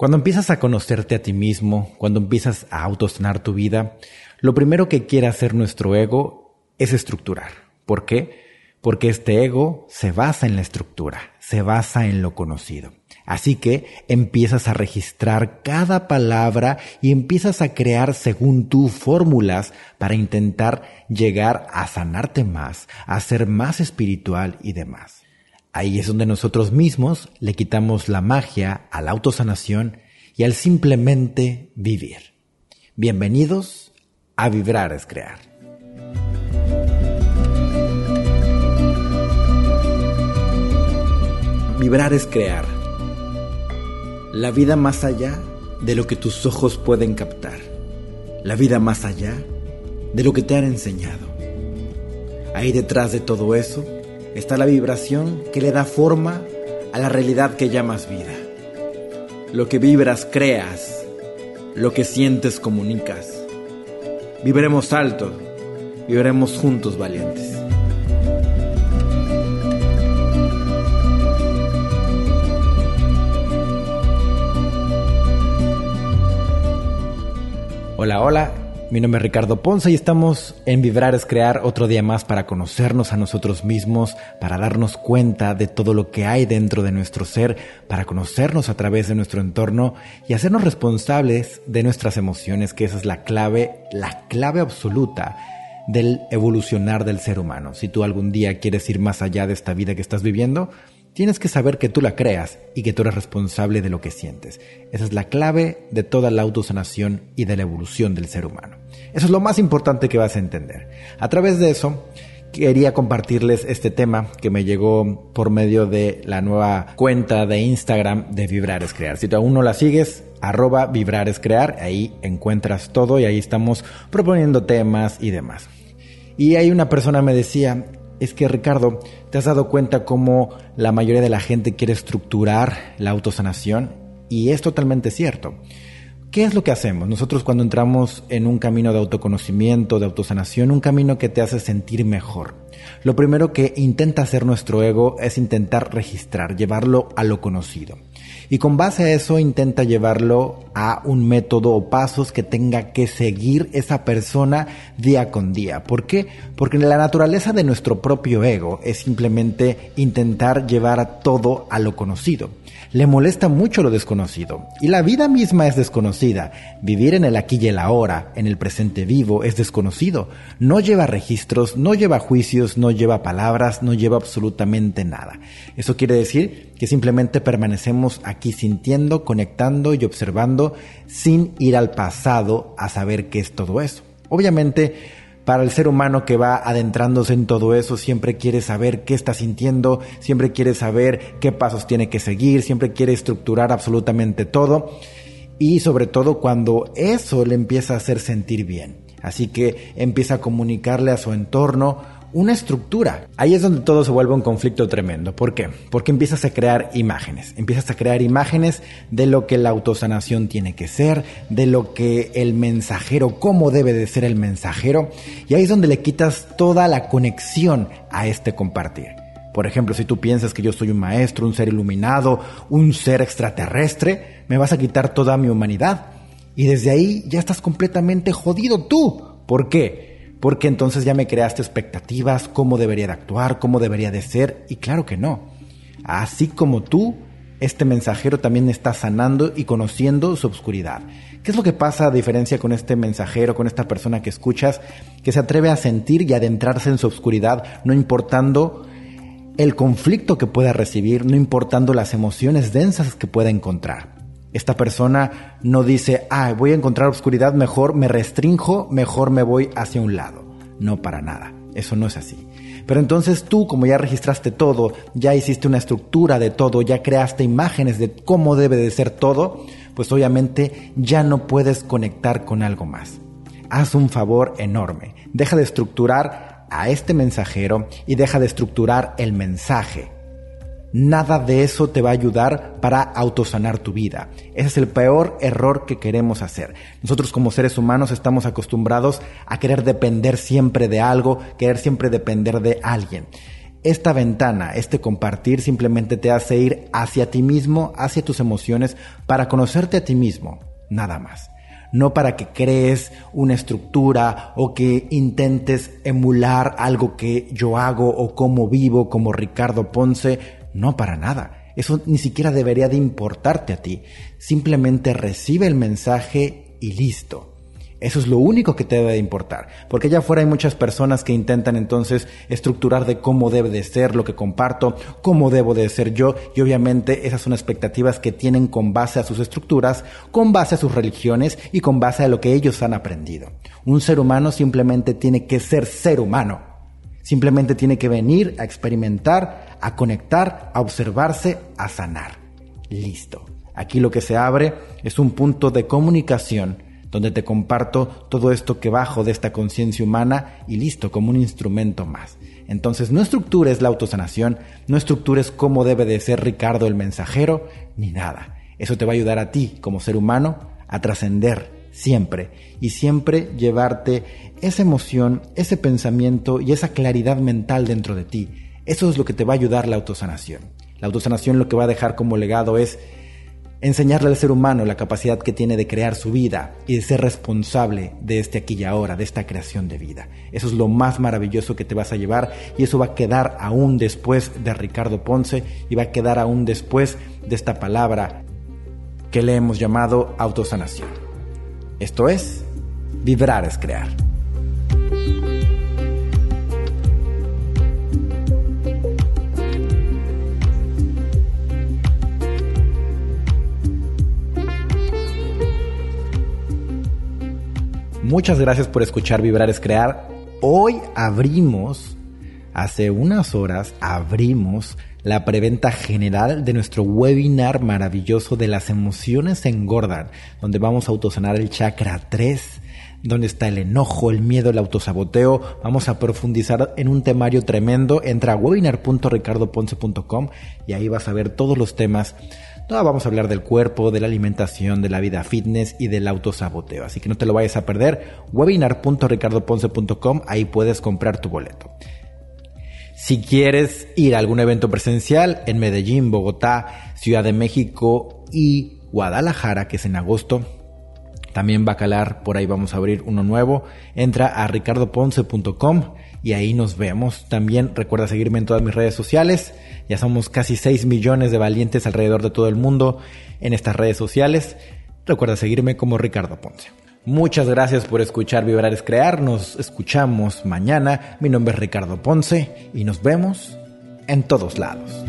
Cuando empiezas a conocerte a ti mismo, cuando empiezas a autosanar tu vida, lo primero que quiere hacer nuestro ego es estructurar. ¿Por qué? Porque este ego se basa en la estructura, se basa en lo conocido. Así que empiezas a registrar cada palabra y empiezas a crear según tú fórmulas para intentar llegar a sanarte más, a ser más espiritual y demás. Ahí es donde nosotros mismos le quitamos la magia a la autosanación y al simplemente vivir. Bienvenidos a Vibrar es Crear. Vibrar es crear. La vida más allá de lo que tus ojos pueden captar. La vida más allá de lo que te han enseñado. Ahí detrás de todo eso está la vibración que le da forma a la realidad que llamas vida. Lo que vibras creas, lo que sientes comunicas. Viviremos alto, viviremos juntos valientes. Hola, hola, mi nombre es Ricardo Ponce y estamos en Vibrar es Crear otro día más para conocernos a nosotros mismos, para darnos cuenta de todo lo que hay dentro de nuestro ser, para conocernos a través de nuestro entorno y hacernos responsables de nuestras emociones, que esa es la clave, la clave absoluta del evolucionar del ser humano. Si tú algún día quieres ir más allá de esta vida que estás viviendo, tienes que saber que tú la creas y que tú eres responsable de lo que sientes. Esa es la clave de toda la autosanación y de la evolución del ser humano. Eso es lo más importante que vas a entender. A través de eso, quería compartirles este tema que me llegó por medio de la nueva cuenta de Instagram de Vibrar es Crear. Si tú aún no la sigues, arroba Vibrar es Crear, ahí encuentras todo y ahí estamos proponiendo temas y demás. Y hay una persona me decía, es que Ricardo, ¿te has dado cuenta cómo la mayoría de la gente quiere estructurar la autosanación? Y es totalmente cierto. ¿Qué es lo que hacemos? Nosotros cuando entramos en un camino de autoconocimiento, de autosanación, un camino que te hace sentir mejor. Lo primero que intenta hacer nuestro ego es intentar registrar, llevarlo a lo conocido. Y con base a eso intenta llevarlo a un método o pasos que tenga que seguir esa persona día con día. ¿Por qué? Porque la naturaleza de nuestro propio ego es simplemente intentar llevar todo a lo conocido. Le molesta mucho lo desconocido. Y la vida misma es desconocida. Vivir en el aquí y el ahora, en el presente vivo, es desconocido. No lleva registros, no lleva juicios, no lleva palabras, no lleva absolutamente nada. Eso quiere decir que simplemente permanecemos aquí sintiendo, conectando y observando sin ir al pasado a saber qué es todo eso. Obviamente, para el ser humano que va adentrándose en todo eso, siempre quiere saber qué está sintiendo, siempre quiere saber qué pasos tiene que seguir, siempre quiere estructurar absolutamente todo y sobre todo cuando eso le empieza a hacer sentir bien. Así que empieza a comunicarle a su entorno una estructura. Ahí es donde todo se vuelve un conflicto tremendo. ¿Por qué? Porque empiezas a crear imágenes. Empiezas a crear imágenes de lo que la autosanación tiene que ser, de lo que el mensajero, cómo debe de ser el mensajero. Y ahí es donde le quitas toda la conexión a este compartir. Por ejemplo, si tú piensas que yo soy un maestro, un ser iluminado, un ser extraterrestre, me vas a quitar toda mi humanidad. Y desde ahí ya estás completamente jodido tú. ¿Por qué? Porque entonces ya me creaste expectativas, cómo debería de actuar, cómo debería de ser, y claro que no. Así como tú, este mensajero también está sanando y conociendo su obscuridad. ¿Qué es lo que pasa a diferencia con este mensajero, con esta persona que escuchas, que se atreve a sentir y adentrarse en su obscuridad, no importando el conflicto que pueda recibir, no importando las emociones densas que pueda encontrar? Esta persona no dice, ah, voy a encontrar oscuridad, mejor me restrinjo, mejor me voy hacia un lado. No para nada, eso no es así. Pero entonces tú, como ya registraste todo, ya hiciste una estructura de todo, ya creaste imágenes de cómo debe de ser todo, pues obviamente ya no puedes conectar con algo más. Haz un favor enorme, deja de estructurar a este mensajero y deja de estructurar el mensaje Nada de eso te va a ayudar para autosanar tu vida. Ese es el peor error que queremos hacer. Nosotros como seres humanos estamos acostumbrados a querer depender siempre de algo, querer siempre depender de alguien. esta ventana, este compartir simplemente te hace ir hacia ti mismo, hacia tus emociones, para conocerte a ti mismo, nada más. No para que crees una estructura o que intentes emular algo que yo hago o cómo vivo como Ricardo Ponce, no para nada. Eso ni siquiera debería de importarte a ti. Simplemente recibe el mensaje y listo. Eso es lo único que te debe de importar, porque allá afuera hay muchas personas que intentan entonces estructurar de cómo debe de ser lo que comparto, cómo debo de ser yo, y obviamente esas son expectativas que tienen con base a sus estructuras, con base a sus religiones y con base a lo que ellos han aprendido. Un ser humano simplemente tiene que ser ser humano, simplemente tiene que venir a experimentar, a conectar, a observarse, a sanar. Listo. Aquí lo que se abre es un punto de comunicación donde te comparto todo esto que bajo de esta conciencia humana y listo, como un instrumento más. Entonces no estructures la autosanación, no estructures cómo debe de ser Ricardo el mensajero, ni nada. Eso te va a ayudar a ti como ser humano a trascender siempre y siempre llevarte esa emoción, ese pensamiento y esa claridad mental dentro de ti. Eso es lo que te va a ayudar la autosanación. La autosanación lo que va a dejar como legado es enseñarle al ser humano la capacidad que tiene de crear su vida y de ser responsable de este aquí y ahora, de esta creación de vida. Eso es lo más maravilloso que te vas a llevar y eso va a quedar aún después de Ricardo Ponce y va a quedar aún después de esta palabra que le hemos llamado autosanación. Esto es, vibrar es crear. Muchas gracias por escuchar Vibrar es Crear. Hoy abrimos, hace unas horas, abrimos la preventa general de nuestro webinar maravilloso de las emociones engordan, donde vamos a autosanar el chakra 3 donde está el enojo, el miedo, el autosaboteo. Vamos a profundizar en un temario tremendo. Entra a webinar.ricardoponce.com y ahí vas a ver todos los temas vamos a hablar del cuerpo, de la alimentación, de la vida fitness y del autosaboteo. Así que no te lo vayas a perder. webinar.ricardoponce.com, ahí puedes comprar tu boleto. Si quieres ir a algún evento presencial en Medellín, Bogotá, Ciudad de México y Guadalajara, que es en agosto, también Bacalar, por ahí vamos a abrir uno nuevo. Entra a ricardoponce.com y ahí nos vemos. También recuerda seguirme en todas mis redes sociales. Ya somos casi 6 millones de valientes alrededor de todo el mundo en estas redes sociales. Recuerda seguirme como Ricardo Ponce. Muchas gracias por escuchar Vibrar es Crear. Nos escuchamos mañana. Mi nombre es Ricardo Ponce y nos vemos en todos lados.